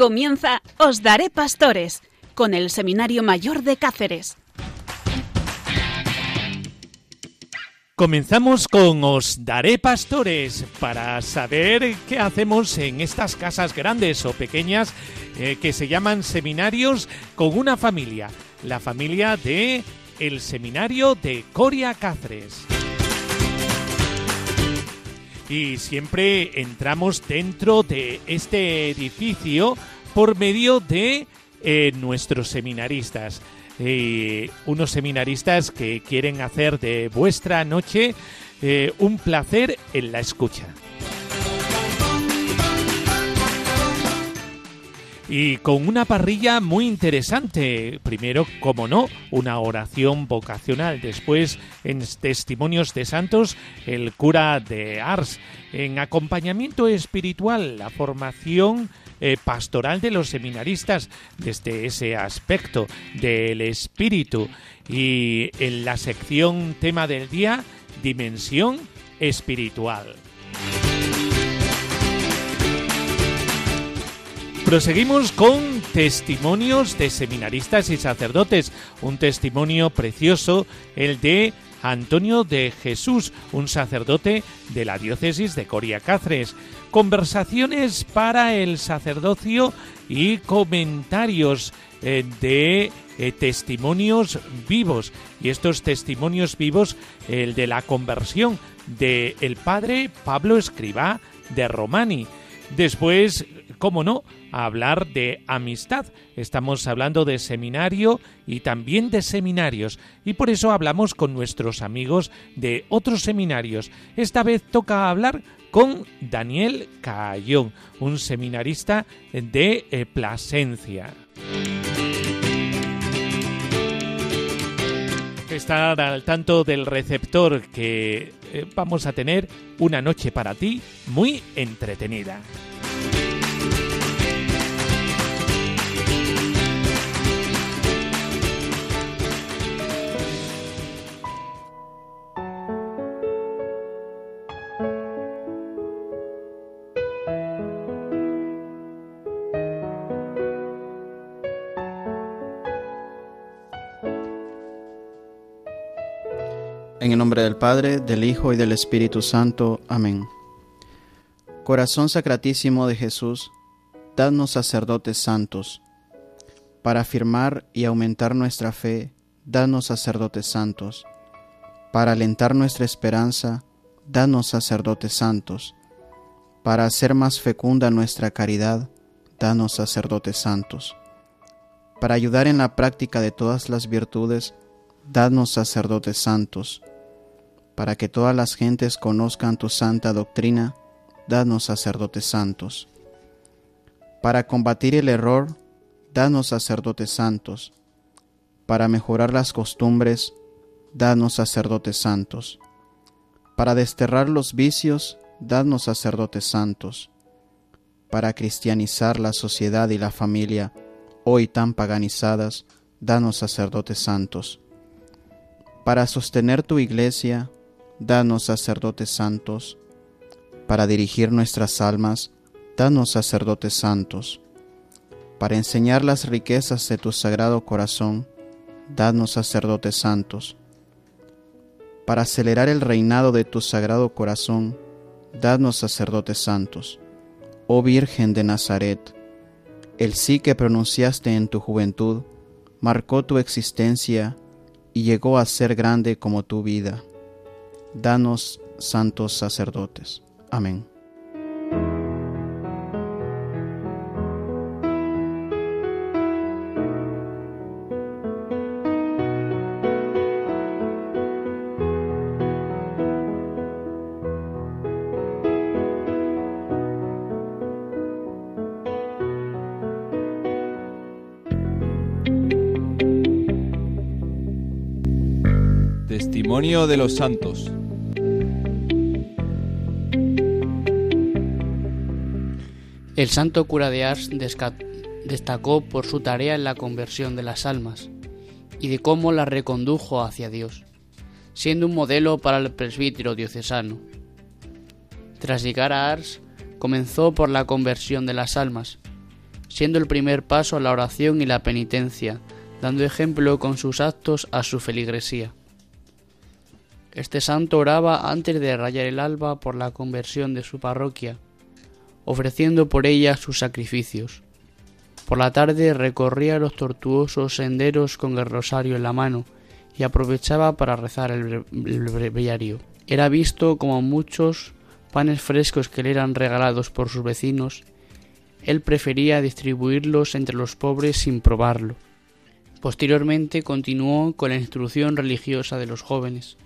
Comienza Os Daré Pastores con el Seminario Mayor de Cáceres. Comenzamos con Os Daré Pastores para saber qué hacemos en estas casas grandes o pequeñas eh, que se llaman seminarios con una familia, la familia de el Seminario de Coria Cáceres y siempre entramos dentro de este edificio por medio de eh, nuestros seminaristas. Eh, unos seminaristas que quieren hacer de vuestra noche eh, un placer en la escucha. Y con una parrilla muy interesante. Primero, como no, una oración vocacional. Después, en testimonios de santos, el cura de Ars. En acompañamiento espiritual, la formación eh, pastoral de los seminaristas desde ese aspecto del espíritu. Y en la sección tema del día, dimensión espiritual. Proseguimos con testimonios de seminaristas y sacerdotes. Un testimonio precioso, el de Antonio de Jesús, un sacerdote de la diócesis de Coria Cáceres. Conversaciones para el sacerdocio y comentarios eh, de eh, testimonios vivos. Y estos testimonios vivos, el de la conversión del el padre Pablo Escribá de Romani. Después, cómo no, hablar de amistad. Estamos hablando de seminario y también de seminarios y por eso hablamos con nuestros amigos de otros seminarios. Esta vez toca hablar con Daniel Cayón, un seminarista de eh, Plasencia. Estar al tanto del receptor que eh, vamos a tener una noche para ti muy entretenida. Nombre del Padre, del Hijo y del Espíritu Santo. Amén. Corazón sacratísimo de Jesús, dadnos sacerdotes santos. Para afirmar y aumentar nuestra fe, danos sacerdotes santos. Para alentar nuestra esperanza, danos sacerdotes santos. Para hacer más fecunda nuestra caridad, danos sacerdotes santos. Para ayudar en la práctica de todas las virtudes, danos sacerdotes santos para que todas las gentes conozcan tu santa doctrina, danos sacerdotes santos. Para combatir el error, danos sacerdotes santos. Para mejorar las costumbres, danos sacerdotes santos. Para desterrar los vicios, danos sacerdotes santos. Para cristianizar la sociedad y la familia, hoy tan paganizadas, danos sacerdotes santos. Para sostener tu iglesia, danos sacerdotes santos. Para dirigir nuestras almas, danos sacerdotes santos. Para enseñar las riquezas de tu sagrado corazón, danos sacerdotes santos. Para acelerar el reinado de tu sagrado corazón, danos sacerdotes santos. Oh Virgen de Nazaret, el sí que pronunciaste en tu juventud marcó tu existencia y llegó a ser grande como tu vida danos santos sacerdotes. Amén. Testimonio de los Santos. El santo cura de Ars destacó por su tarea en la conversión de las almas y de cómo la recondujo hacia Dios, siendo un modelo para el presbítero diocesano. Tras llegar a Ars, comenzó por la conversión de las almas, siendo el primer paso la oración y la penitencia, dando ejemplo con sus actos a su feligresía. Este santo oraba antes de rayar el alba por la conversión de su parroquia, ofreciendo por ella sus sacrificios. Por la tarde recorría los tortuosos senderos con el rosario en la mano y aprovechaba para rezar el, breviario. Era visto como muchos panes frescos que le eran regalados por sus vecinos, él prefería distribuirlos entre los pobres sin probarlo. Posteriormente continuó con la instrucción religiosa de los jóvenes.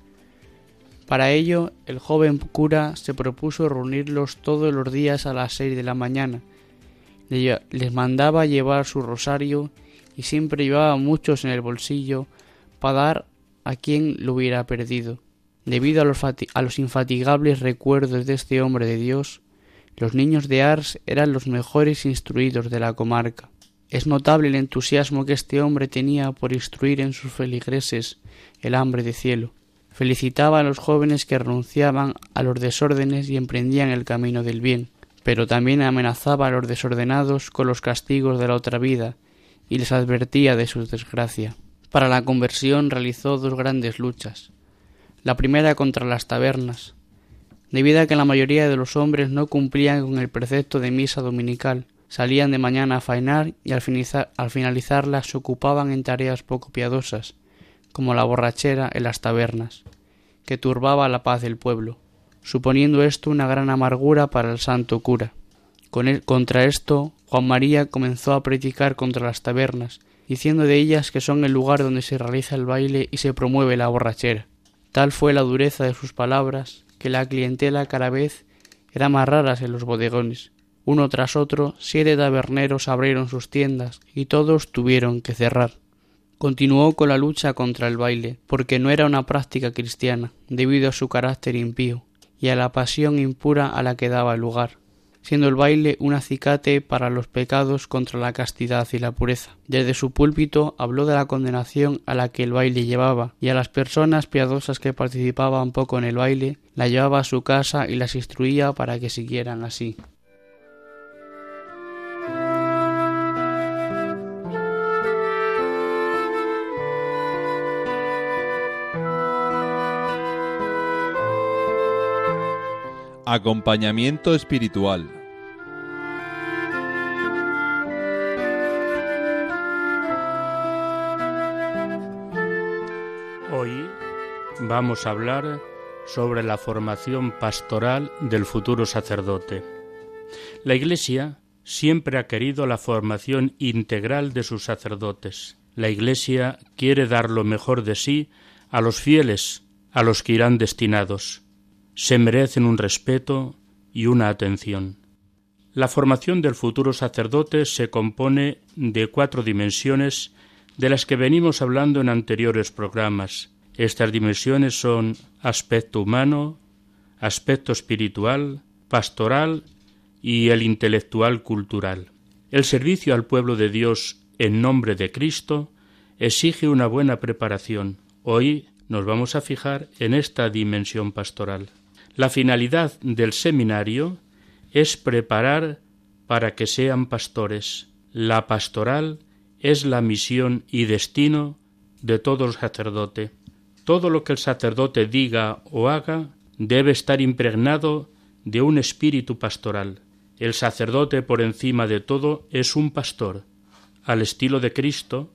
Para ello, el joven cura se propuso reunirlos todos los días a las seis de la mañana. Les mandaba llevar su rosario y siempre llevaba muchos en el bolsillo para dar a quien lo hubiera perdido. Debido a los, infatigables recuerdos de este hombre de Dios, los niños de Ars eran los mejores instruidos de la comarca. Es notable el entusiasmo que este hombre tenía por instruir en sus feligreses el hambre de cielo. Felicitaba a los jóvenes que renunciaban a los desórdenes y emprendían el camino del bien, pero también amenazaba a los desordenados con los castigos de la otra vida y les advertía de su desgracia. Para la conversión realizó dos grandes luchas. La primera contra las tabernas, debido a que la mayoría de los hombres no cumplían con el precepto de misa dominical, salían de mañana a faenar y al, al finalizarla se ocupaban en tareas poco piadosas, como la borrachera en las tabernas, que turbaba la paz del pueblo, suponiendo esto una gran amargura para el santo cura. Con contra esto, Juan María comenzó a predicar contra las tabernas, diciendo de ellas que son el lugar donde se realiza el baile y se promueve la borrachera. Tal fue la dureza de sus palabras que la clientela cada vez era más raras en los bodegones. Uno tras otro, siete taberneros abrieron sus tiendas y todos tuvieron que cerrar. Continuó con la lucha contra el baile, porque no era una práctica cristiana, debido a su carácter impío y a la pasión impura a la que daba lugar, siendo el baile un acicate para los pecados contra la castidad y la pureza. Desde su púlpito habló de la condenación a la que el baile llevaba, y a las personas piadosas que participaban poco en el baile, la llevaba a su casa y las instruía para que siguieran así. Acompañamiento espiritual. Hoy vamos a hablar sobre la formación pastoral del futuro sacerdote. La Iglesia siempre ha querido la formación integral de sus sacerdotes. La Iglesia quiere dar lo mejor de sí a los fieles, a los que irán destinados se merecen un respeto y una atención. La formación del futuro sacerdote se compone de cuatro dimensiones de las que venimos hablando en anteriores programas. Estas dimensiones son aspecto humano, aspecto espiritual, pastoral y el intelectual cultural. El servicio al pueblo de Dios en nombre de Cristo exige una buena preparación. Hoy nos vamos a fijar en esta dimensión pastoral. La finalidad del seminario es preparar para que sean pastores. La pastoral es la misión y destino de todo sacerdote. Todo lo que el sacerdote diga o haga debe estar impregnado de un espíritu pastoral. El sacerdote por encima de todo es un pastor, al estilo de Cristo,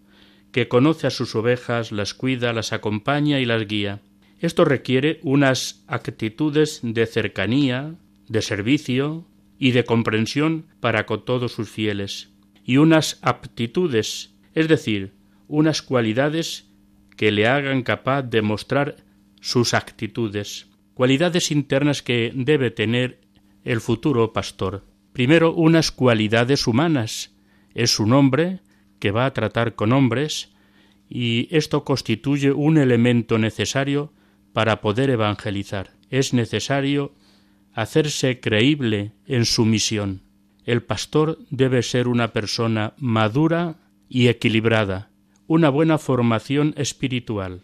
que conoce a sus ovejas, las cuida, las acompaña y las guía. Esto requiere unas actitudes de cercanía, de servicio y de comprensión para con todos sus fieles, y unas aptitudes, es decir, unas cualidades que le hagan capaz de mostrar sus actitudes, cualidades internas que debe tener el futuro pastor. Primero, unas cualidades humanas. Es un hombre que va a tratar con hombres, y esto constituye un elemento necesario para poder evangelizar. Es necesario hacerse creíble en su misión. El pastor debe ser una persona madura y equilibrada, una buena formación espiritual.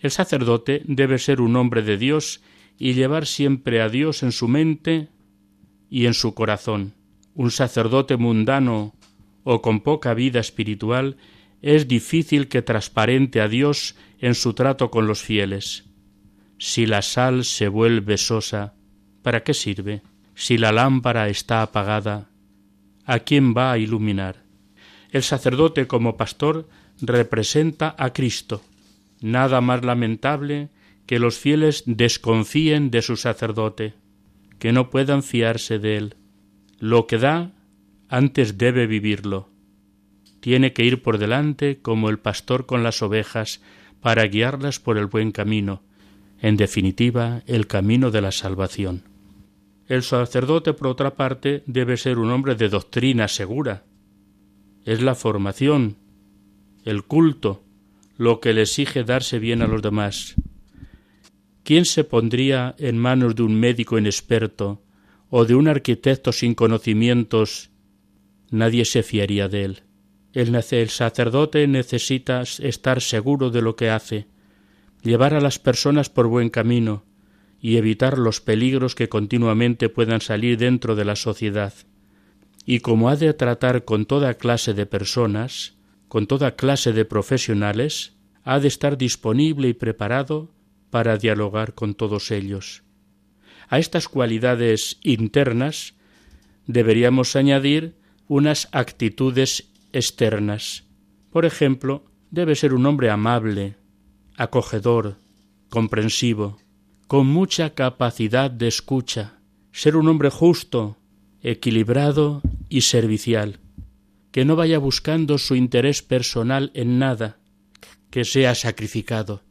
El sacerdote debe ser un hombre de Dios y llevar siempre a Dios en su mente y en su corazón. Un sacerdote mundano o con poca vida espiritual es difícil que transparente a Dios en su trato con los fieles. Si la sal se vuelve sosa, ¿para qué sirve? Si la lámpara está apagada, ¿a quién va a iluminar? El sacerdote como pastor representa a Cristo. Nada más lamentable que los fieles desconfíen de su sacerdote, que no puedan fiarse de él. Lo que da, antes debe vivirlo. Tiene que ir por delante como el pastor con las ovejas para guiarlas por el buen camino, en definitiva, el camino de la salvación. El sacerdote, por otra parte, debe ser un hombre de doctrina segura. Es la formación, el culto, lo que le exige darse bien a los demás. ¿Quién se pondría en manos de un médico inexperto o de un arquitecto sin conocimientos? Nadie se fiaría de él. El, sacerdote necesita estar seguro de lo que hace, llevar a las personas por buen camino y evitar los peligros que continuamente puedan salir dentro de la sociedad. Y como ha de tratar con toda clase de personas, con toda clase de profesionales, ha de estar disponible y preparado para dialogar con todos ellos. A estas cualidades internas deberíamos añadir unas actitudes externas. Por ejemplo, debe ser un hombre amable, acogedor, comprensivo, con mucha capacidad de escucha, ser un hombre justo, equilibrado y servicial, que no vaya buscando su interés personal en nada, que sea sacrificado,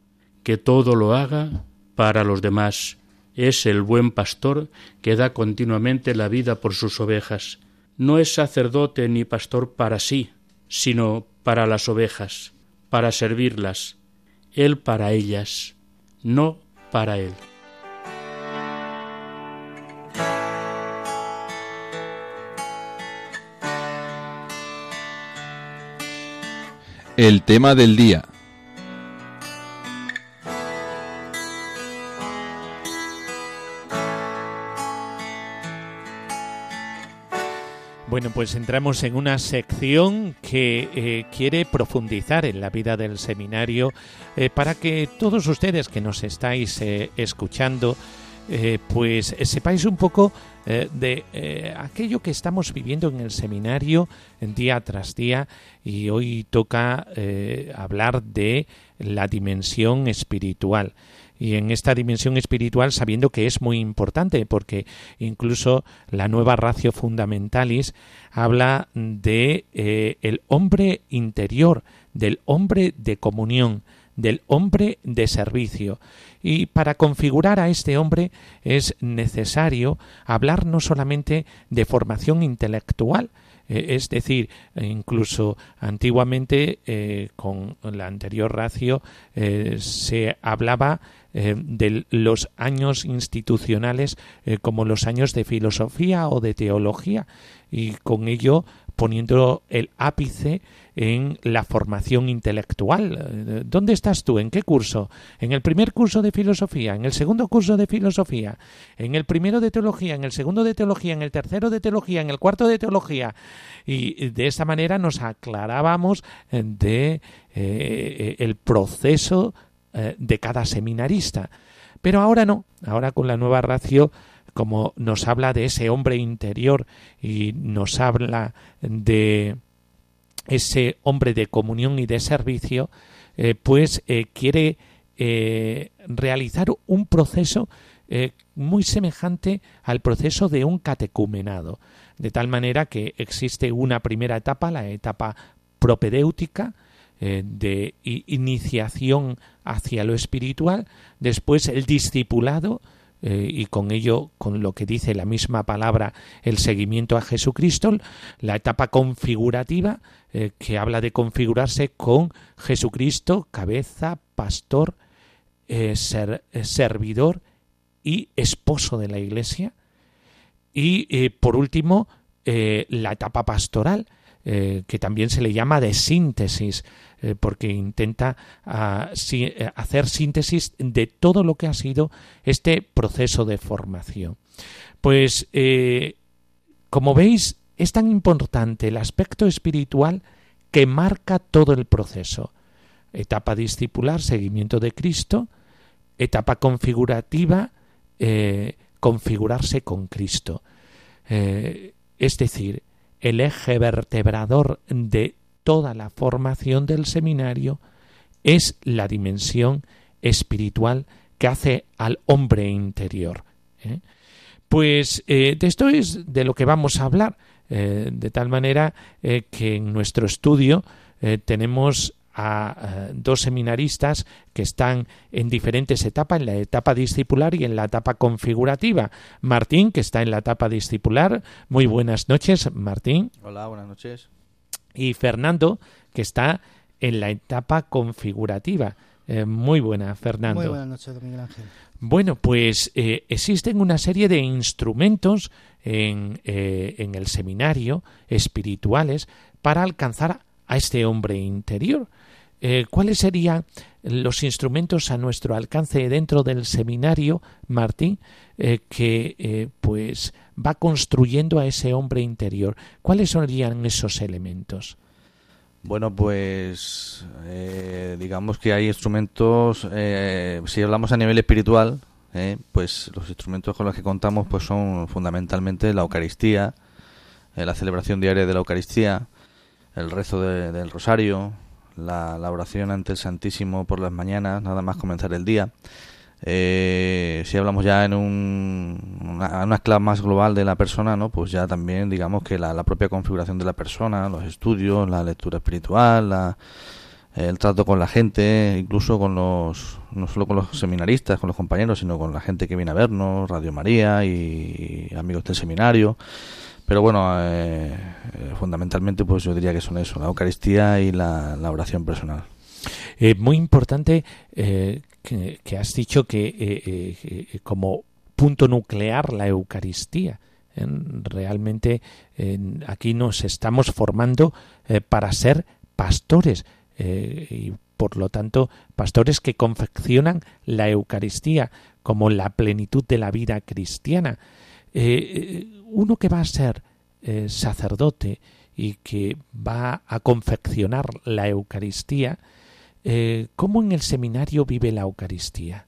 que todo lo haga para los demás. Es el buen pastor que da continuamente la vida por sus ovejas. No es sacerdote ni pastor para sí, sino para las ovejas, para servirlas, él para ellas, no para él. El tema del día. Bueno, pues entramos en una sección que eh, quiere profundizar en la vida del seminario eh, para que todos ustedes que nos estáis eh, escuchando, pues sepáis un poco de aquello que estamos viviendo en el seminario día tras día. Y hoy toca hablar de la dimensión espiritual y en esta dimensión espiritual sabiendo que es muy importante porque incluso la nueva ratio fundamentalis habla de eh, el hombre interior, del hombre de comunión, del hombre de servicio. Y para configurar a este hombre es necesario hablar no solamente de formación intelectual, eh, es decir, incluso antiguamente eh, con la anterior ratio se hablaba eh, de los años institucionales eh, como los años de filosofía o de teología y con ello poniendo el ápice en la formación intelectual. Eh, ¿Dónde estás tú? ¿En qué curso? ¿En el primer curso de filosofía? ¿En el segundo curso de filosofía? ¿En el primero de teología? ¿En el segundo de teología? ¿En el tercero de teología? ¿En el cuarto de teología? Y de esa manera nos aclarábamos de el proceso eh, de cada seminarista. Pero ahora no, ahora con la nueva ratio, como nos habla de ese hombre interior y nos habla de ese hombre de comunión y de servicio, eh, pues eh, quiere realizar un proceso muy semejante al proceso de un catecumenado, de tal manera que existe una primera etapa, la etapa propedéutica, eh, de iniciación hacia lo espiritual, después el discipulado, eh, y con ello, con lo que dice la misma palabra, el seguimiento a Jesucristo, la etapa configurativa, eh, que habla de configurarse con Jesucristo, cabeza, pastor, ser, servidor y esposo de la Iglesia. Y por último, la etapa pastoral, eh, que también se le llama de síntesis, eh, porque intenta ah, eh, hacer síntesis de todo lo que ha sido este proceso de formación. Pues, como veis, es tan importante el aspecto espiritual que marca todo el proceso. Etapa discipular, seguimiento de Cristo, etapa configurativa, configurarse con Cristo. es decir, el eje vertebrador de toda la formación del seminario es la dimensión espiritual que hace al hombre interior. ¿eh? Pues eh, de esto es de lo que vamos a hablar, eh, de tal manera que en nuestro estudio tenemos a dos seminaristas que están en diferentes etapas, en la etapa discipular y en la etapa configurativa. Martín, que está en la etapa discipular. Muy buenas noches, Martín. Hola, buenas noches. Y Fernando, que está en la etapa configurativa. Eh, muy buena, Fernando. Muy buenas noches, Miguel Ángel. Bueno, pues eh, existen una serie de instrumentos en, eh, en el seminario espirituales para alcanzar a este hombre interior. Eh, ¿Cuáles serían los instrumentos a nuestro alcance dentro del seminario, Martín, eh, que eh, pues va construyendo a ese hombre interior? ¿Cuáles serían esos elementos? Bueno, pues digamos que hay instrumentos, si hablamos a nivel espiritual, pues los instrumentos con los que contamos pues son fundamentalmente la Eucaristía, la celebración diaria de la Eucaristía, el rezo del rosario, la, oración ante el Santísimo por las mañanas, nada más comenzar el día. Eh, si hablamos ya en un, una, una, escala más global de la persona, ¿no? pues ya también digamos que la, propia configuración de la persona, los estudios, la lectura espiritual, la, el trato con la gente, incluso con los, no solo con los seminaristas, con los compañeros, sino con la gente que viene a vernos, Radio María y amigos del seminario. Pero bueno, eh, eh, fundamentalmente pues yo diría que son eso, la Eucaristía y la, oración personal. Eh, muy importante que, has dicho que como punto nuclear la Eucaristía. Realmente aquí nos estamos formando para ser pastores y por lo tanto pastores que confeccionan la Eucaristía como la plenitud de la vida cristiana uno que va a ser eh, sacerdote y que va a confeccionar la Eucaristía, eh, ¿cómo en el seminario vive la Eucaristía?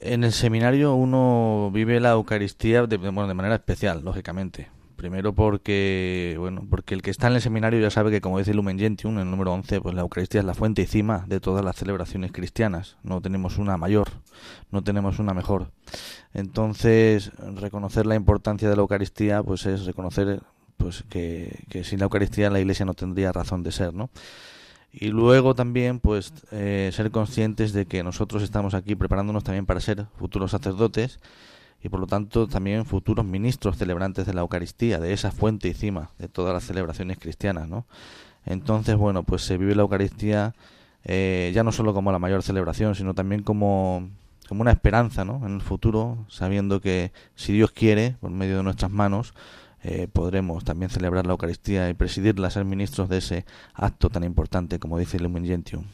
En el seminario uno vive la Eucaristía de, bueno, de manera especial, lógicamente. Primero porque, bueno, porque el que está en el seminario ya sabe que, como dice Lumen Gentium, en el número 11, pues la Eucaristía es la fuente y cima de todas las celebraciones cristianas. No tenemos una mayor, no tenemos una mejor. Entonces, reconocer la importancia de la Eucaristía, pues es reconocer pues que, que sin la Eucaristía la Iglesia no tendría razón de ser, ¿no? Y luego también, pues, eh, ser conscientes de que nosotros estamos aquí preparándonos también para ser futuros sacerdotes y por lo tanto también futuros ministros celebrantes de la Eucaristía, de esa fuente y cima de todas las celebraciones cristianas, ¿no? Entonces, bueno, pues se vive la Eucaristía eh, ya no solo como la mayor celebración, sino también como, como una esperanza, ¿no? En el futuro, sabiendo que si Dios quiere, por medio de nuestras manos, eh, podremos también celebrar la Eucaristía y presidirla, ser ministros de ese acto tan importante como dice el Lumen Gentium.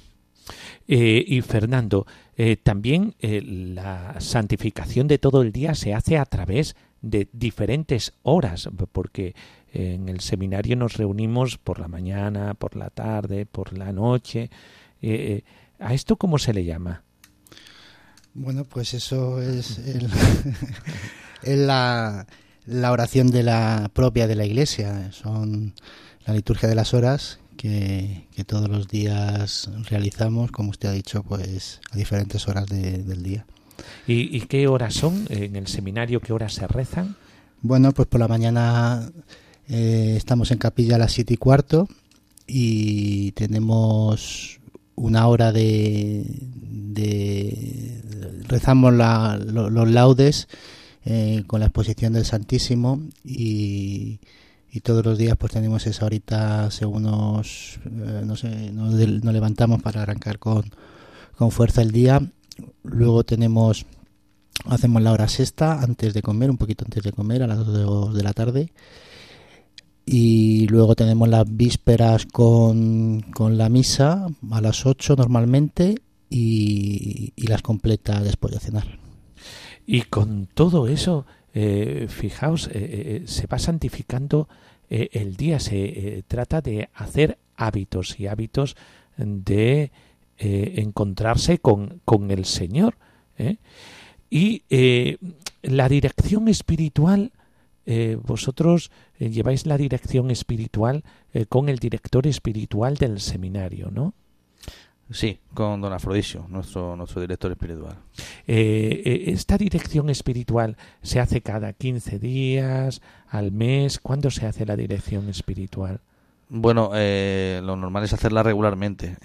Eh, y Fernando, eh, también eh, la santificación de todo el día se hace a través de diferentes horas, porque en el seminario nos reunimos por la mañana, por la tarde, por la noche. ¿A esto cómo se le llama? Bueno, pues eso es, la, la oración de la propia de la Iglesia. Son la liturgia de las horas que, todos los días realizamos, como usted ha dicho, pues a diferentes horas del día. ¿Y, qué horas son en el seminario? ¿Qué horas se rezan? Bueno, pues por la mañana eh, estamos en capilla a las siete y cuarto y tenemos una hora de, rezamos los laudes eh, con la exposición del Santísimo y y todos los días pues tenemos esa horita según nos, eh, no sé, nos, levantamos para arrancar con, con fuerza el día. Luego tenemos, hacemos la hora sexta antes de comer, un poquito antes de comer, a las 2 de la tarde. y luego tenemos las vísperas con, con la misa a las 8 normalmente y, y las completa después de cenar. Y con todo eso, eh, fijaos, eh, eh, se va santificando el día, se trata de hacer hábitos y hábitos de encontrarse con, con, el Señor. Y la dirección espiritual, vosotros lleváis la dirección espiritual con el director espiritual del seminario, ¿no? Sí, con don Afrodisio, nuestro, nuestro director espiritual. Eh, eh, ¿Esta dirección espiritual se hace cada 15 días, al mes? ¿Cuándo se hace la dirección espiritual? Bueno, eh, lo normal es hacerla regularmente.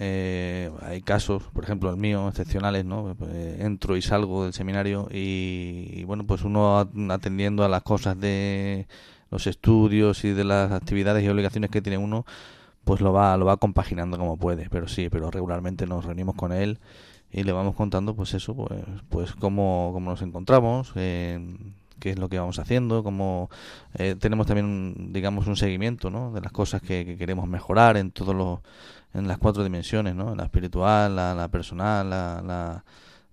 hay casos, por ejemplo, el mío, excepcionales, ¿no? entro y salgo del seminario y, y, bueno, pues uno atendiendo a las cosas de los estudios y de las actividades y obligaciones que tiene uno, pues lo va, lo va compaginando como puede, pero sí, pero regularmente nos reunimos con él y le vamos contando pues eso, pues, pues cómo, cómo nos encontramos, qué es lo que vamos haciendo, cómo eh, tenemos también digamos un seguimiento ¿no? de las cosas que, queremos mejorar en todos los en las cuatro dimensiones, ¿no? la espiritual, la, la personal, la,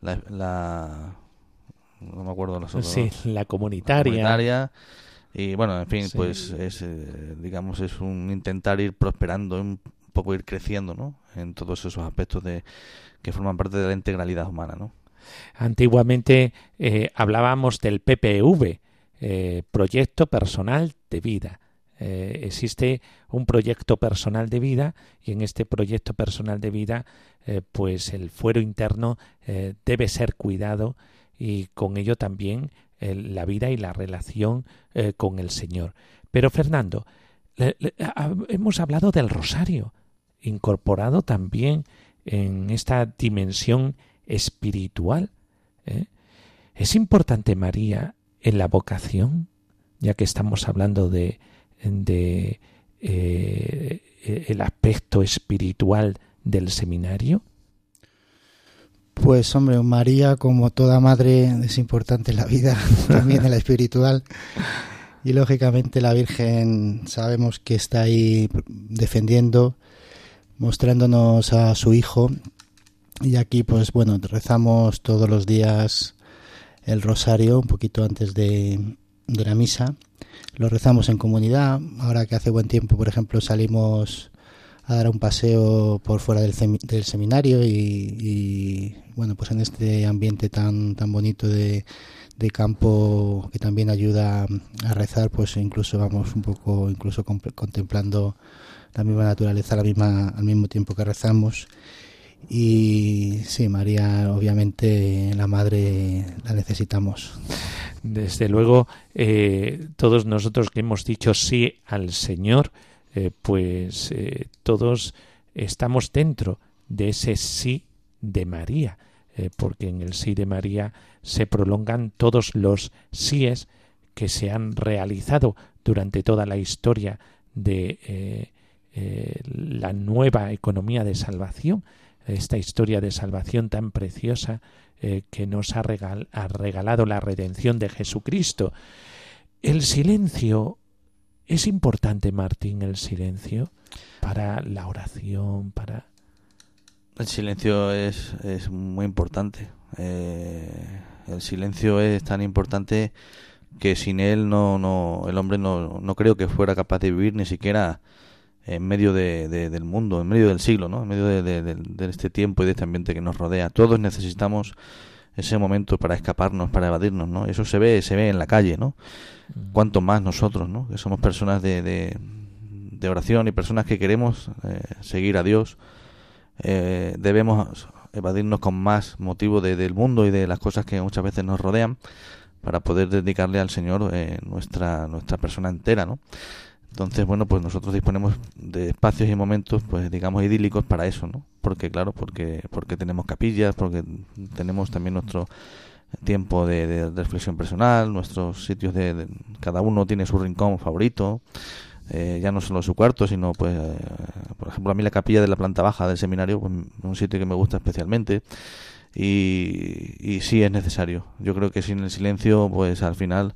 la, la, no me acuerdo los otros. Sí, la comunitaria. comunitaria y bueno, en fin, pues es, eh, digamos, es un intentar ir prosperando, un poco ir creciendo, ¿no? En todos esos aspectos de que forman parte de la integralidad humana, ¿no? Antiguamente eh, hablábamos del PPV, eh, Proyecto Personal de Vida. existe un proyecto personal de vida y en este proyecto personal de vida, pues el fuero interno debe ser cuidado y con ello también la vida y la relación eh, con el Señor. Pero Fernando, hemos hablado del rosario, incorporado también en esta dimensión espiritual. ¿eh? ¿Es importante María en la vocación? Ya que estamos hablando de, eh, el aspecto espiritual del seminario. Pues hombre, María, como toda madre, es importante la vida, también en la espiritual. Y lógicamente la Virgen sabemos que está ahí defendiendo, mostrándonos a su Hijo. Y aquí, pues bueno, rezamos todos los días el rosario, un poquito antes de, de la misa. Lo rezamos en comunidad. Ahora que hace buen tiempo, por ejemplo, salimos a dar un paseo por fuera del, del seminario y, bueno pues en este ambiente tan tan bonito de, campo que también ayuda a rezar pues incluso vamos un poco incluso contemplando la misma naturaleza la misma al mismo tiempo que rezamos. Y sí María obviamente la madre la necesitamos. Desde luego eh, todos nosotros que hemos dicho sí al Señor eh, pues eh, todos estamos dentro de ese sí de María, eh, porque en el sí de María se prolongan todos los síes que se han realizado durante toda la historia de la nueva economía de salvación, esta historia de salvación tan preciosa que nos ha, ha regalado la redención de Jesucristo. El silencio ¿Es importante, Martín, el silencio para la oración, para... El silencio es, es muy importante. Eh, el silencio es tan importante que sin él no, no el hombre no, no creo que fuera capaz de vivir ni siquiera en medio de, del mundo, en medio del siglo, ¿no? en medio de, de, este tiempo y de este ambiente que nos rodea. Todos necesitamos ese momento para escaparnos, para evadirnos, ¿no? Eso se ve, se ve en la calle, ¿no? Cuanto más nosotros, ¿no? Que somos personas de, de, oración y personas que queremos eh, seguir a Dios, eh, debemos evadirnos con más motivo de, del mundo y de las cosas que muchas veces nos rodean para poder dedicarle al Señor eh, nuestra, nuestra persona entera, ¿no? Entonces, bueno, pues nosotros disponemos de espacios y momentos, pues digamos, idílicos para eso, ¿no? Porque, claro, porque, porque tenemos capillas, porque tenemos también nuestro tiempo de, reflexión personal, nuestros sitios de, Cada uno tiene su rincón favorito, eh, ya no solo su cuarto, sino, pues, eh, por ejemplo, a mí la capilla de la planta baja del seminario, pues, un sitio que me gusta especialmente. Y, y sí es necesario. Yo creo que sin el silencio, pues al final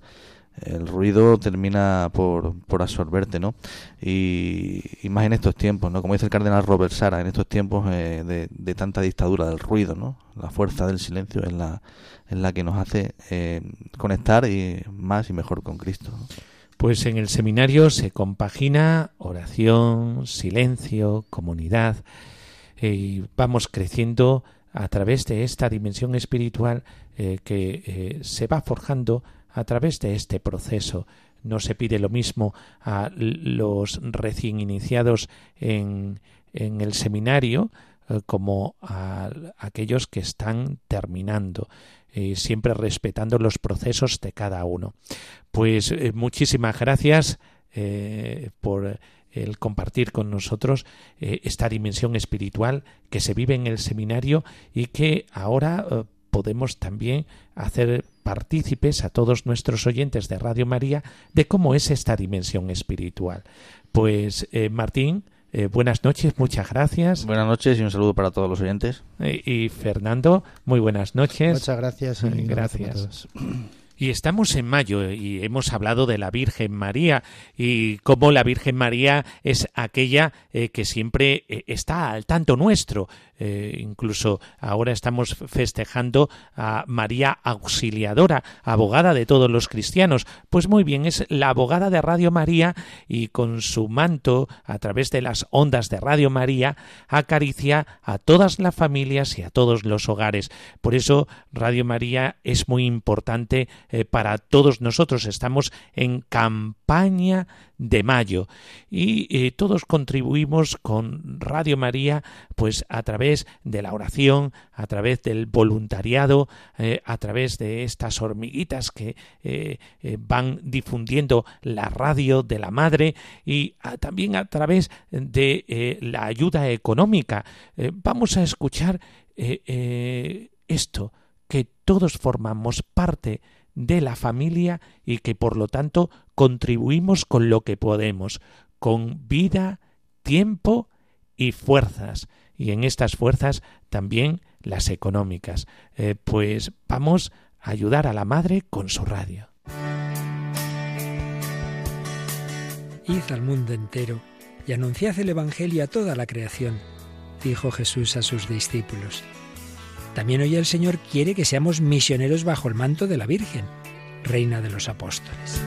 el ruido termina por, por absorberte, ¿no? Y, más en estos tiempos, ¿no? Como dice el cardenal Robert Sara, en estos tiempos eh, de, de, tanta dictadura del ruido, ¿no? La fuerza del silencio es la, es la que nos hace eh, conectar y más y mejor con Cristo. Pues en el seminario se compagina oración, silencio, comunidad eh, y vamos creciendo a través de esta dimensión espiritual que se va forjando a través de este proceso. No se pide lo mismo a los recién iniciados en, el seminario eh, como a aquellos que están terminando, eh, siempre respetando los procesos de cada uno. Pues eh, muchísimas gracias por el compartir con nosotros esta dimensión espiritual que se vive en el seminario y que ahora podemos también hacer partícipes a todos nuestros oyentes de Radio María de cómo es esta dimensión espiritual. Pues eh, Martín, eh, buenas noches, muchas gracias. Buenas noches y un saludo para todos los oyentes. Eh, y Fernando, muy buenas noches. Muchas gracias. Y gracias. Y estamos en mayo y hemos hablado de la Virgen María y cómo la Virgen María es aquella que siempre está al tanto nuestro. Eh, incluso ahora estamos festejando a María Auxiliadora, abogada de todos los cristianos. Pues muy bien, es la abogada de Radio María y con su manto, a través de las ondas de Radio María, acaricia a todas las familias y a todos los hogares. Por eso Radio María es muy importante eh, para todos nosotros. Estamos en campaña de mayo y eh, todos contribuimos con Radio María pues a través de la oración, a través del voluntariado, eh, a través de estas hormiguitas que eh, van difundiendo la radio de la madre y también a través de la ayuda económica. vamos a escuchar esto, que todos formamos parte de la familia y que por lo tanto contribuimos con lo que podemos, con vida, tiempo y fuerzas. Y en estas fuerzas también las económicas. Eh, pues vamos a ayudar a la madre con su radio. Id al mundo entero y anunciad el Evangelio a toda la creación, dijo Jesús a sus discípulos. También hoy el Señor quiere que seamos misioneros bajo el manto de la Virgen, Reina de los Apóstoles.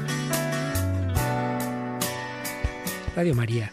Radio María,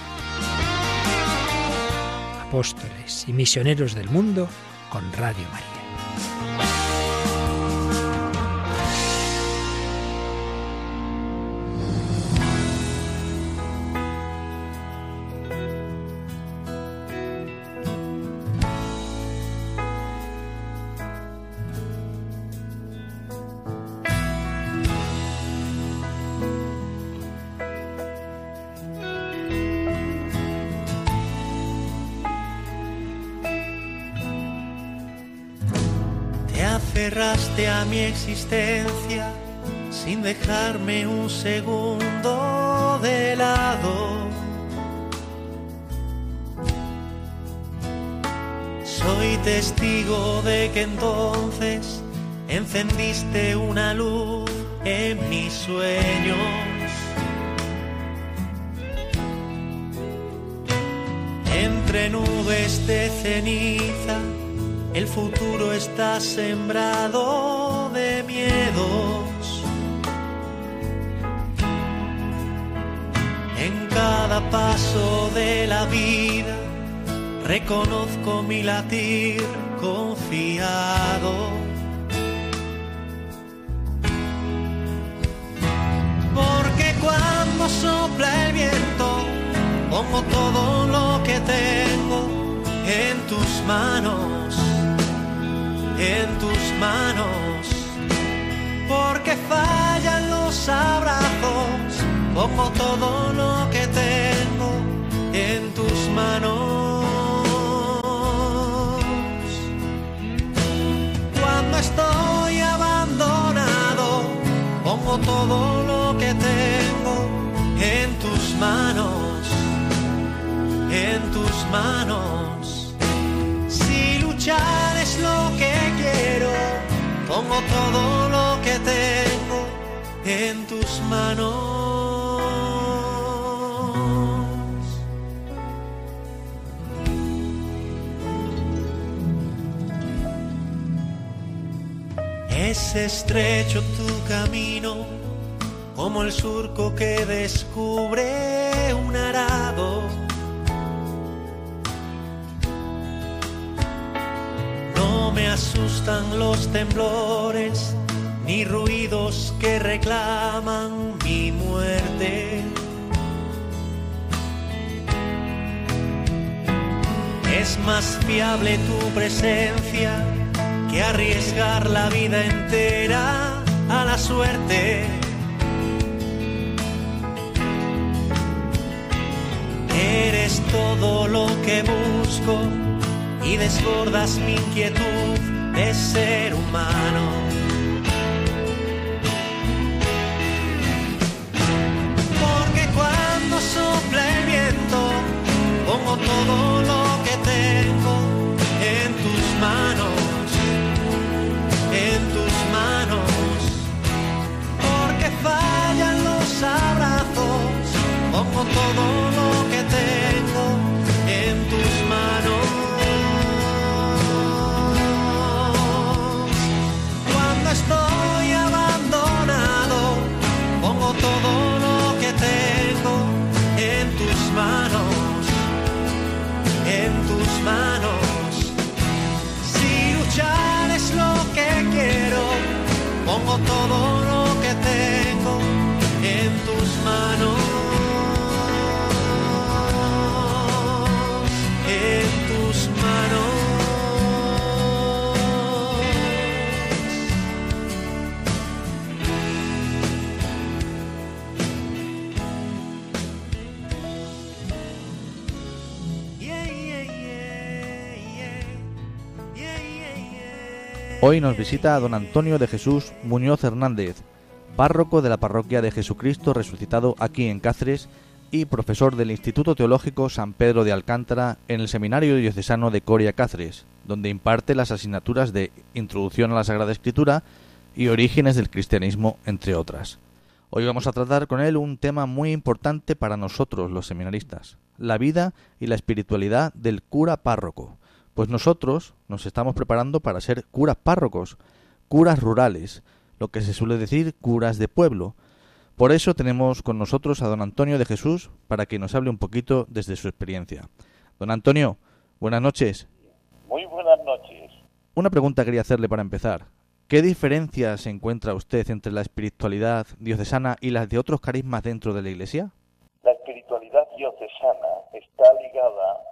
Apóstoles y misioneros del mundo con Radio María. Existencia sin dejarme un segundo de lado. Soy testigo de que entonces encendiste una luz en mis sueños. Entre nubes de ceniza el futuro está sembrado miedos. En cada paso de la vida reconozco mi latir confiado. Porque cuando sopla el viento, pongo todo lo que tengo en tus manos en tus manos, fallan los abrazos, pongo todo lo que tengo en tus manos. Cuando estoy abandonado, pongo todo lo que tengo en tus manos, en tus manos. Si luchar es lo que quiero, pongo todo lo que tengo en tus manos. Es estrecho tu camino, como el surco que descubre un arado. No me asustan los temblores, ni ruidos que reclaman mi muerte. Es más fiable tu presencia que arriesgar la vida entera a la suerte. Eres todo lo que busco y desbordas mi inquietud de ser humano. Sopla el viento, pongo todo lo que tengo en tus manos, en tus manos. Porque fallan los abrazos, pongo todo lo que tengo pongo todo Hoy nos visita don Antonio de Jesús Muñoz Hernández, párroco de la parroquia de Jesucristo resucitado aquí en Cáceres y profesor del Instituto Teológico San Pedro de Alcántara en el Seminario Diocesano de Coria Cáceres, donde imparte las asignaturas de Introducción a la Sagrada Escritura y Orígenes del Cristianismo, entre otras. Hoy vamos a tratar con él un tema muy importante para nosotros los seminaristas, la vida y la espiritualidad del cura párroco. Pues nosotros nos estamos preparando para ser curas párrocos, curas rurales, lo que se suele decir curas de pueblo. Por eso tenemos con nosotros a don Antonio de Jesús para que nos hable un poquito desde su experiencia. Don Antonio, buenas noches. Muy buenas noches. Una pregunta quería hacerle para empezar. ¿Qué diferencia se encuentra usted entre la espiritualidad diocesana y las de otros carismas dentro de la Iglesia? La espiritualidad diocesana está ligada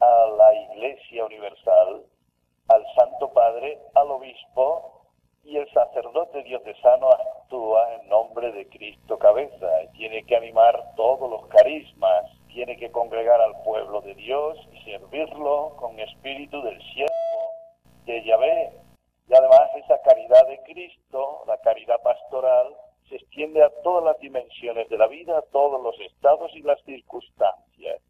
a la Iglesia Universal, al Santo Padre, al Obispo y el sacerdote diocesano actúa en nombre de Cristo cabeza tiene que animar todos los carismas, tiene que congregar al pueblo de Dios y servirlo con espíritu del siervo de Yahvé. Y además esa caridad de Cristo, la caridad pastoral, se extiende a todas las dimensiones de la vida, a todos los estados y las circunstancias.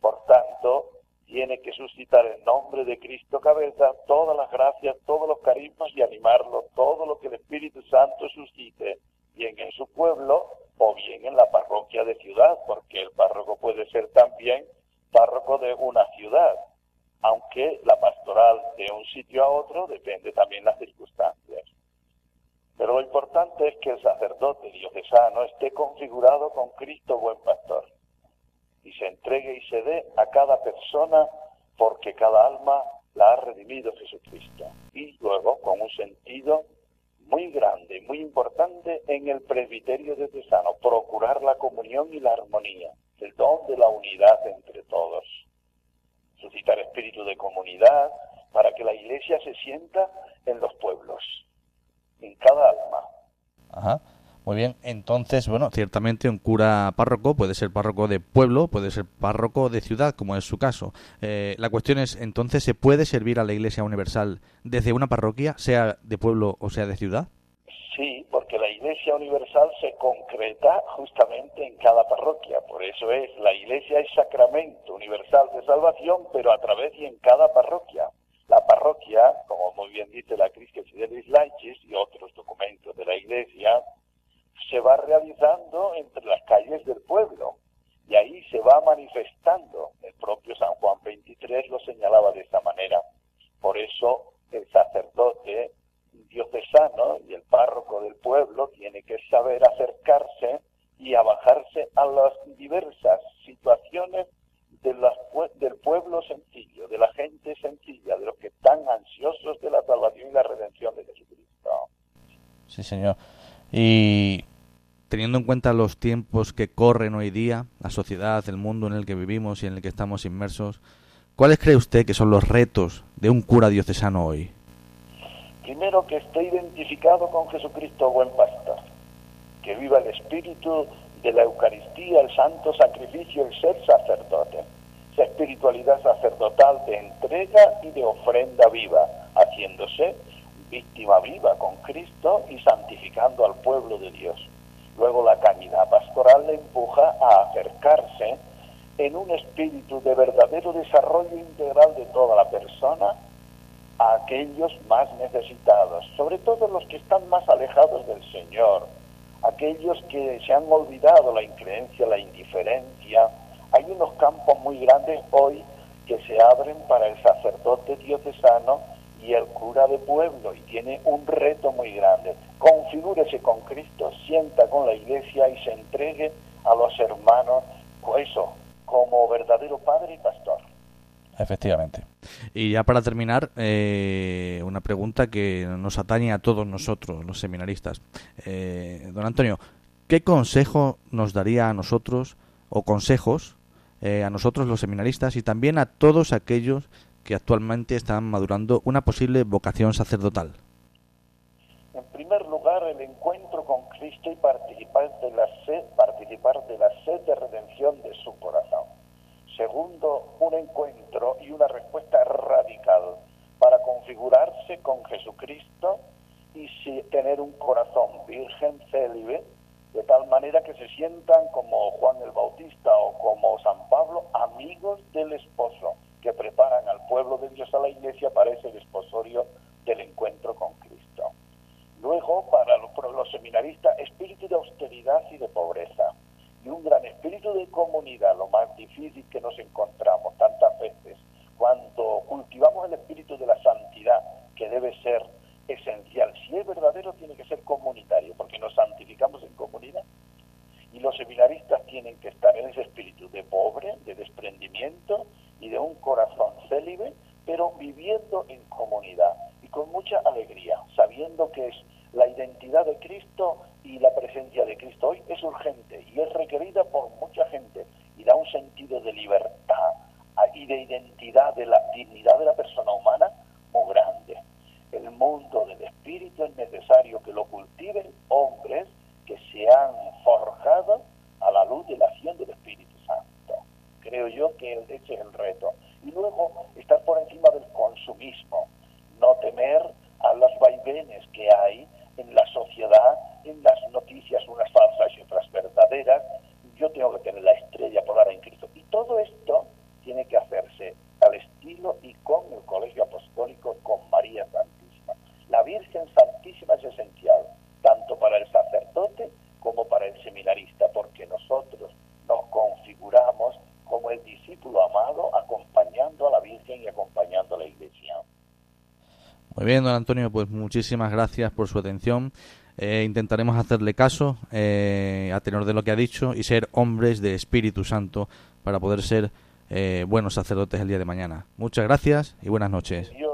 Por tanto, tiene que suscitar en nombre de Cristo cabeza todas las gracias, todos los carismas y animarlo, todo lo que el Espíritu Santo suscite, bien en su pueblo o bien en la parroquia de ciudad, porque el párroco puede ser también párroco de una ciudad, aunque la pastoral de un sitio a otro depende también de las circunstancias. Pero lo importante es que el sacerdote diocesano esté configurado con Cristo buen pastor y se entregue y se dé a cada persona porque cada alma la ha redimido Jesucristo. Y luego con un sentido muy grande, muy importante en el presbiterio diocesano, procurar la comunión y la armonía, el don de la unidad entre todos. Suscitar espíritu de comunidad para que la iglesia se sienta en los pueblos, en cada alma. Ajá. Muy bien, entonces, bueno, ciertamente un cura párroco puede ser párroco de pueblo, puede ser párroco de ciudad, como es su caso. Eh, la cuestión es, entonces, ¿se puede servir a la Iglesia Universal desde una parroquia, sea de pueblo o sea de ciudad? Sí, porque la Iglesia Universal se concreta justamente en cada parroquia. Por eso es, la Iglesia es sacramento universal de salvación, pero a través y en cada parroquia. La parroquia, como muy bien dice la Cristia Fidelis Laicis y otros documentos de la Iglesia, se va realizando entre las calles del pueblo y ahí se va manifestando. El propio San Juan 23 lo señalaba de esa manera. Por eso el sacerdote diocesano y el párroco del pueblo tiene que saber acercarse y abajarse a las diversas situaciones de del pueblo sencillo, de la gente sencilla, de los que están ansiosos de la salvación y la redención de Jesucristo. Sí, señor. Y teniendo en cuenta los tiempos que corren hoy día, la sociedad, el mundo en el que vivimos y en el que estamos inmersos, ¿cuáles cree usted que son los retos de un cura diocesano hoy? Primero, que esté identificado con Jesucristo, buen pastor, que viva el espíritu de la Eucaristía, el santo sacrificio, el ser sacerdote, esa espiritualidad sacerdotal de entrega y de ofrenda viva, haciéndose víctima viva con Cristo y santificando al pueblo de Dios. Luego la caridad pastoral le empuja a acercarse en un espíritu de verdadero desarrollo integral de toda la persona a aquellos más necesitados, sobre todo los que están más alejados del Señor, aquellos que se han olvidado la increencia, la indiferencia. Hay unos campos muy grandes hoy que se abren para el sacerdote diocesano y el cura de pueblo y tiene un reto muy grande. Configúrese con Cristo, sienta con la iglesia y se entregue a los hermanos, eso, como verdadero padre y pastor. Efectivamente. Y ya para terminar, eh, una pregunta que nos atañe a todos nosotros, los seminaristas. Eh, don Antonio, ¿qué consejo nos daría a nosotros, o consejos, eh, a nosotros los seminaristas y también a todos aquellos que actualmente están madurando una posible vocación sacerdotal? En primer lugar, el encuentro con Cristo y participar de la sed, de de redención de su corazón. Segundo, un encuentro y una respuesta radical para configurarse con Jesucristo y tener un corazón virgen célibe, de tal manera que se sientan como Juan el Bautista o como San Pablo, amigos del esposo, que preparan al pueblo de Dios a la iglesia para ese desposorio del encuentro con Cristo. Luego, para los, los seminaristas, espíritu de austeridad y de pobreza, y un gran espíritu de comunidad, lo más difícil que nos encontramos tantas veces, cuando cultivamos el espíritu de la santidad, que debe ser esencial. Si es verdadero, tiene que ser comunitario, porque nos santificamos en comunidad. Y los seminaristas tienen que estar en ese espíritu de pobre, de desprendimiento y de un corazón célibe, pero viviendo en comunidad y con mucha alegría, sabiendo que es la identidad de Cristo y la presencia de Cristo hoy es urgente y es requerida por mucha gente y da un sentido de libertad y de identidad, de la dignidad de la persona humana muy grande. El mundo del espíritu es necesario que lo cultiven hombres que se han forjado a la luz de la acción del Espíritu creo yo que ese es el reto. Y luego estar por encima del consumismo, no temer a los vaivenes que hay en la sociedad, en las noticias, unas falsas y otras verdaderas. Yo tengo que tener la estrella polar en Cristo. Y todo esto tiene que hacerse al estilo y con el Colegio Apostólico, con María Santísima. La Virgen Santísima es esencial, tanto para el sacerdote como para el seminarista, porque nosotros nos configuramos como el discípulo amado acompañando a la Virgen y acompañando a la Iglesia. Muy bien, don Antonio, pues muchísimas gracias por su atención. Eh, intentaremos hacerle caso eh, a tenor de lo que ha dicho y ser hombres de Espíritu Santo para poder ser eh, buenos sacerdotes el día de mañana. Muchas gracias y buenas noches. Dios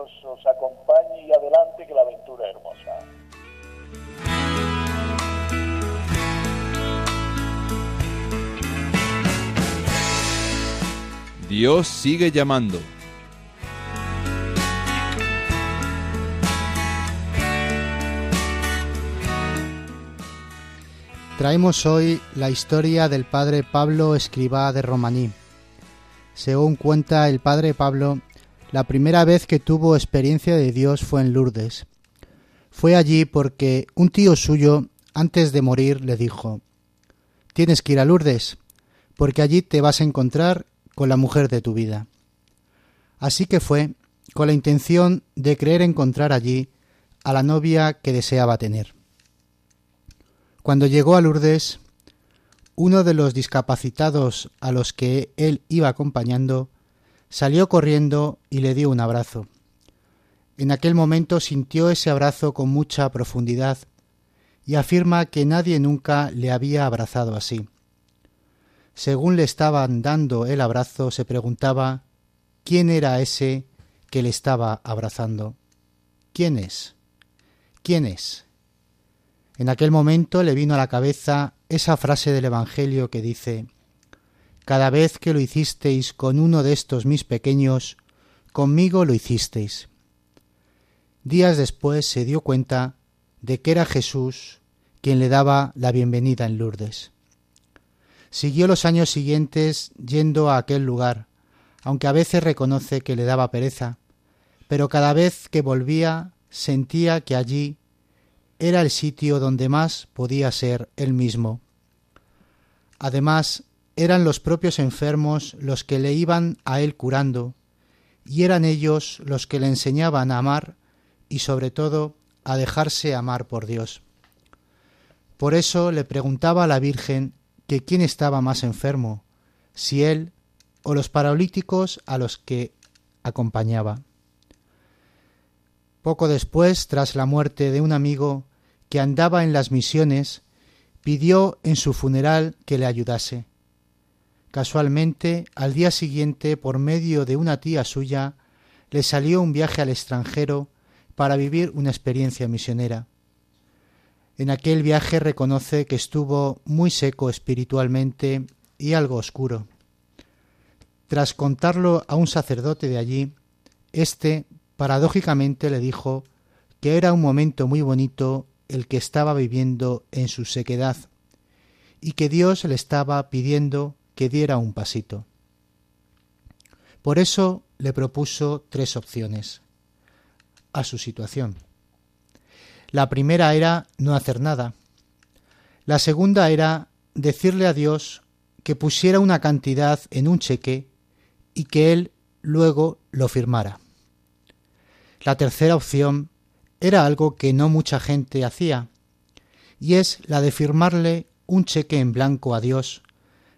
Dios sigue llamando. Traemos hoy la historia del padre Pablo Escribá de Romaní. Según cuenta el padre Pablo, la primera vez que tuvo experiencia de Dios fue en Lourdes. Fue allí porque un tío suyo, antes de morir, le dijo, Tienes que ir a Lourdes, porque allí te vas a encontrar con la mujer de tu vida. Así que fue, con la intención de creer encontrar allí a la novia que deseaba tener. Cuando llegó a Lourdes, uno de los discapacitados a los que él iba acompañando salió corriendo y le dio un abrazo. En aquel momento sintió ese abrazo con mucha profundidad y afirma que nadie nunca le había abrazado así. Según le estaban dando el abrazo, se preguntaba quién era ese que le estaba abrazando. ¿Quién es? ¿Quién es? En aquel momento le vino a la cabeza esa frase del Evangelio que dice Cada vez que lo hicisteis con uno de estos mis pequeños, conmigo lo hicisteis. Días después se dio cuenta de que era Jesús quien le daba la bienvenida en Lourdes. Siguió los años siguientes yendo a aquel lugar, aunque a veces reconoce que le daba pereza, pero cada vez que volvía sentía que allí era el sitio donde más podía ser él mismo. Además, eran los propios enfermos los que le iban a él curando, y eran ellos los que le enseñaban a amar y sobre todo a dejarse amar por Dios. Por eso le preguntaba a la Virgen que quién estaba más enfermo, si él o los paralíticos a los que acompañaba. Poco después, tras la muerte de un amigo que andaba en las misiones, pidió en su funeral que le ayudase. Casualmente, al día siguiente, por medio de una tía suya, le salió un viaje al extranjero para vivir una experiencia misionera. En aquel viaje reconoce que estuvo muy seco espiritualmente y algo oscuro. Tras contarlo a un sacerdote de allí, éste paradójicamente le dijo que era un momento muy bonito el que estaba viviendo en su sequedad y que Dios le estaba pidiendo que diera un pasito. Por eso le propuso tres opciones a su situación. La primera era no hacer nada. La segunda era decirle a Dios que pusiera una cantidad en un cheque y que él luego lo firmara. La tercera opción era algo que no mucha gente hacía, y es la de firmarle un cheque en blanco a Dios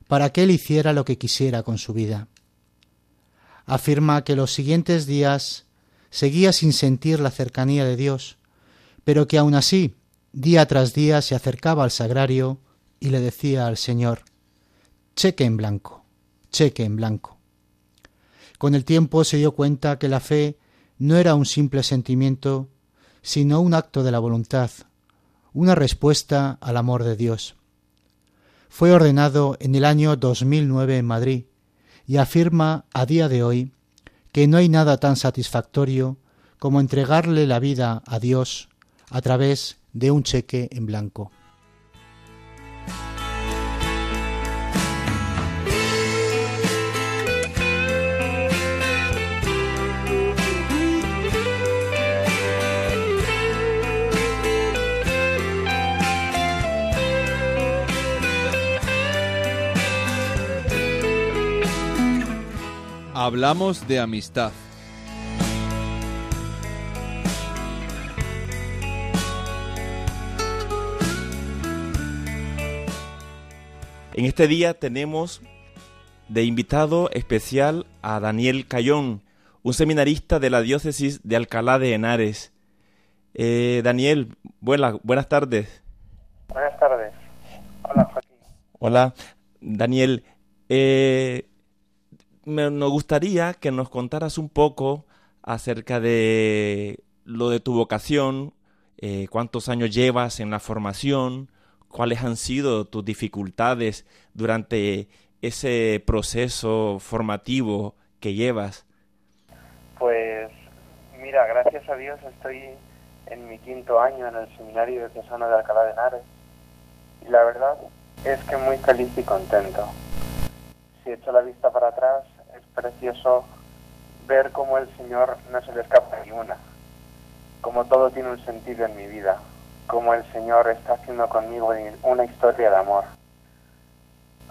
para que él hiciera lo que quisiera con su vida. Afirma que los siguientes días seguía sin sentir la cercanía de Dios, pero que aun así, día tras día, se acercaba al sagrario y le decía al Señor, cheque en blanco, cheque en blanco. Con el tiempo se dio cuenta que la fe no era un simple sentimiento, sino un acto de la voluntad, una respuesta al amor de Dios. Fue ordenado en el año 2009 en Madrid y afirma a día de hoy que no hay nada tan satisfactorio como entregarle la vida a Dios a través de un cheque en blanco. Hablamos de amistad. En este día tenemos de invitado especial a Daniel Cayón, un seminarista de la diócesis de Alcalá de Henares. Eh, Daniel, buenas tardes. Buenas tardes. Hola, Joaquín. Hola, Daniel. Eh, nos gustaría que nos contaras un poco acerca de lo de tu vocación, eh, cuántos años llevas en la formación, cuáles han sido tus dificultades durante ese proceso formativo que llevas. Pues mira, gracias a Dios estoy en mi quinto año en el seminario de Tesano de Alcalá de Henares y la verdad es que muy feliz y contento. Si echo la vista para atrás, es precioso ver cómo el Señor no se le escapa ni una, como todo tiene un sentido en mi vida, como el Señor está haciendo conmigo una historia de amor.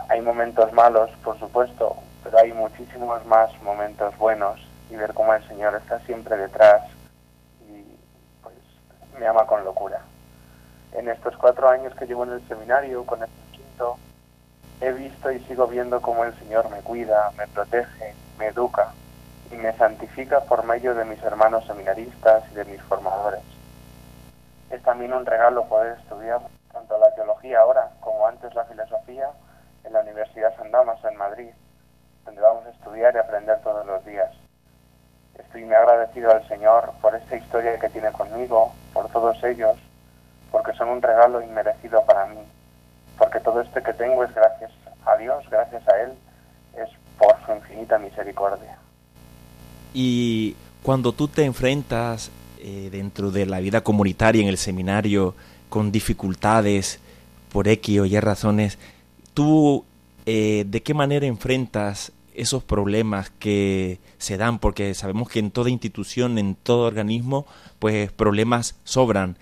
Hay momentos malos, por supuesto, pero hay muchísimos más momentos buenos y ver cómo el Señor está siempre detrás y pues me ama con locura. En estos cuatro años que llevo en el seminario, con el quinto, he visto y sigo viendo cómo el Señor me cuida, me protege, me educa y me santifica por medio de mis hermanos seminaristas y de mis formadores. Es también un regalo poder estudiar tanto la teología ahora como antes la filosofía en la Universidad San Damaso en Madrid, donde vamos a estudiar y aprender todos los días. Estoy muy agradecido al Señor por esta historia que tiene conmigo, por todos ellos, porque son un regalo inmerecido para mí, porque todo esto que tengo es gracias a Dios, gracias a Él, es por su infinita misericordia. Y cuando tú te enfrentas eh, dentro de la vida comunitaria en el seminario con dificultades por X o Y razones, ¿tú eh, de qué manera enfrentas esos problemas que se dan? Porque sabemos que en toda institución, en todo organismo, pues problemas sobran.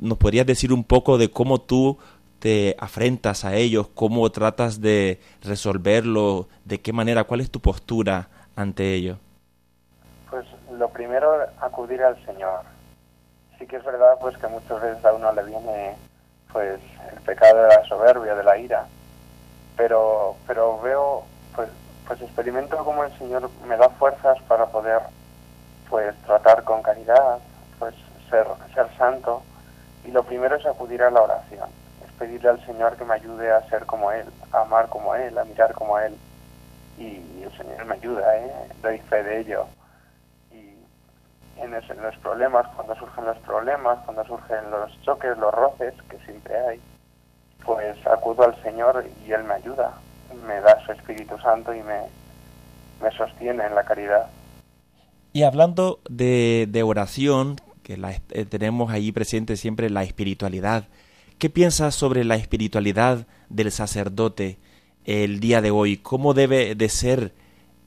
¿Nos podrías decir un poco de cómo tú te afrentas a ellos, cómo tratas de resolverlo, de qué manera, cuál es tu postura ante ello? Lo primero, acudir al Señor. Sí que es verdad pues que muchas veces a uno le viene pues el pecado de la soberbia, de la ira, pero pero veo pues pues experimento como el Señor me da fuerzas para poder pues tratar con caridad, pues ser ser santo. Y lo primero es acudir a la oración, es pedirle al Señor que me ayude a ser como Él, a amar como Él, a mirar como Él. Y el Señor me ayuda, ¿eh? doy fe de ello en, los problemas, cuando surgen los problemas, cuando surgen los choques, los roces, que siempre hay, pues acudo al Señor y Él me ayuda, me da su Espíritu Santo y me, me sostiene en la caridad. Y hablando de, de oración, que la, eh, tenemos ahí presente siempre la espiritualidad, ¿qué piensas sobre la espiritualidad del sacerdote el día de hoy? ¿Cómo debe de ser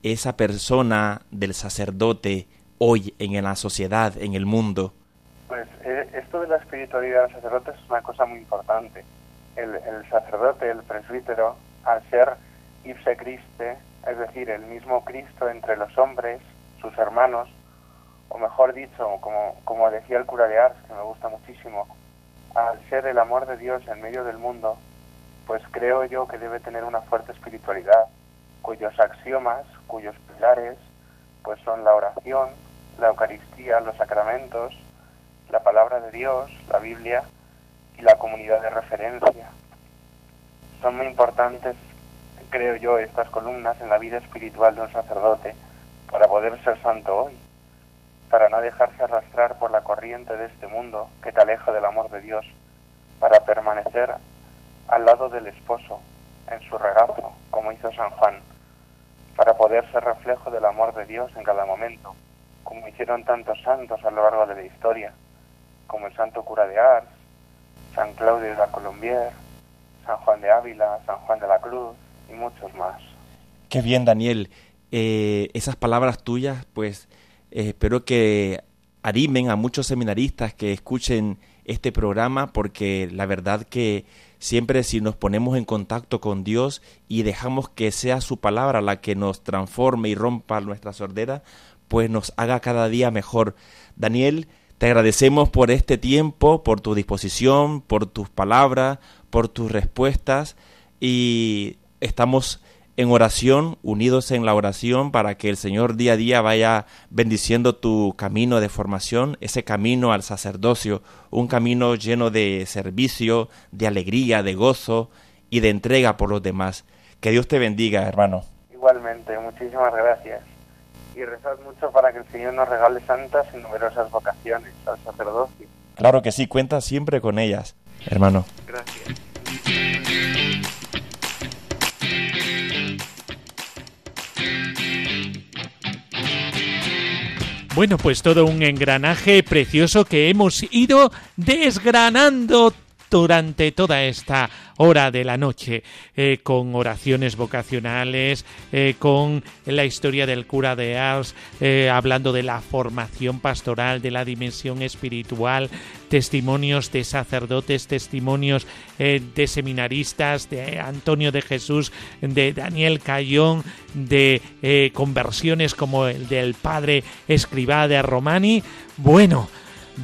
esa persona del sacerdote hoy en la sociedad, en el mundo? Pues eh, esto de la espiritualidad de los sacerdotes es una cosa muy importante. El, sacerdote, el presbítero, al ser ipse Christe, es decir, el mismo Cristo entre los hombres, sus hermanos, o mejor dicho, como, como decía el cura de Ars, que me gusta muchísimo, al ser el amor de Dios en medio del mundo, pues creo yo que debe tener una fuerte espiritualidad, cuyos axiomas, cuyos pilares, pues son la oración, la Eucaristía, los sacramentos, la palabra de Dios, la Biblia y la comunidad de referencia. Son muy importantes, creo yo, estas columnas en la vida espiritual de un sacerdote para poder ser santo hoy, para no dejarse arrastrar por la corriente de este mundo que te aleja del amor de Dios, para permanecer al lado del esposo, en su regazo, como hizo San Juan, para poder ser reflejo del amor de Dios en cada momento, como hicieron tantos santos a lo largo de la historia, como el santo cura de Ars, San Claudio de la Colombier, San Juan de Ávila, San Juan de la Cruz y muchos más. Qué bien, Daniel. Eh, esas palabras tuyas, pues eh, espero que animen a muchos seminaristas que escuchen este programa, porque la verdad que siempre si nos ponemos en contacto con Dios y dejamos que sea su palabra la que nos transforme y rompa nuestra sordera, pues nos haga cada día mejor. Daniel, te agradecemos por este tiempo, por tu disposición, por tus palabras, por tus respuestas y estamos en oración, unidos en la oración para que el Señor día a día vaya bendiciendo tu camino de formación, ese camino al sacerdocio, un camino lleno de servicio, de alegría, de gozo y de entrega por los demás. Que Dios te bendiga, hermano. Igualmente, muchísimas gracias y rezad mucho para que el Señor nos regale santas y numerosas vocaciones al sacerdocio. Claro que sí, cuenta siempre con ellas, hermano. Gracias. Bueno, pues todo un engranaje precioso que hemos ido desgranando durante toda esta hora de la noche, eh, con oraciones vocacionales, eh, con la historia del cura de Ars, eh, hablando de la formación pastoral, de la dimensión espiritual, testimonios de sacerdotes, testimonios de seminaristas, de Antonio de Jesús, de Daniel Cayón, de conversiones como el del padre escribá de Romani. Bueno,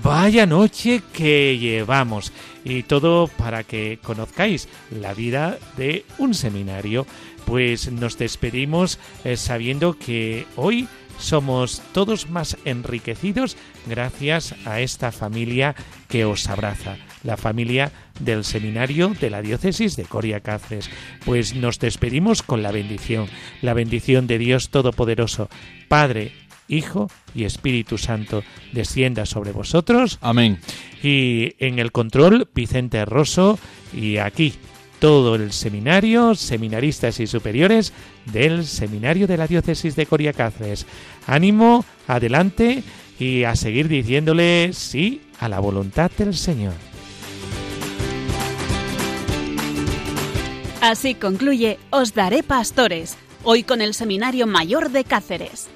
Vaya noche que llevamos y todo para que conozcáis la vida de un seminario. Pues nos despedimos eh, sabiendo que hoy somos todos más enriquecidos gracias a esta familia que os abraza, la familia del seminario de la diócesis de Coria Cáceres. Pues nos despedimos con la bendición, la bendición de Dios Todopoderoso, Padre, Hijo y Espíritu Santo descienda sobre vosotros. Amén. Y en el control, Vicente Rosso y aquí todo el seminario, seminaristas y superiores del Seminario de la Diócesis de Coria Cáceres. Ánimo, adelante y a seguir diciéndole sí a la voluntad del Señor. Así concluye Os Daré Pastores, hoy con el Seminario Mayor de Cáceres.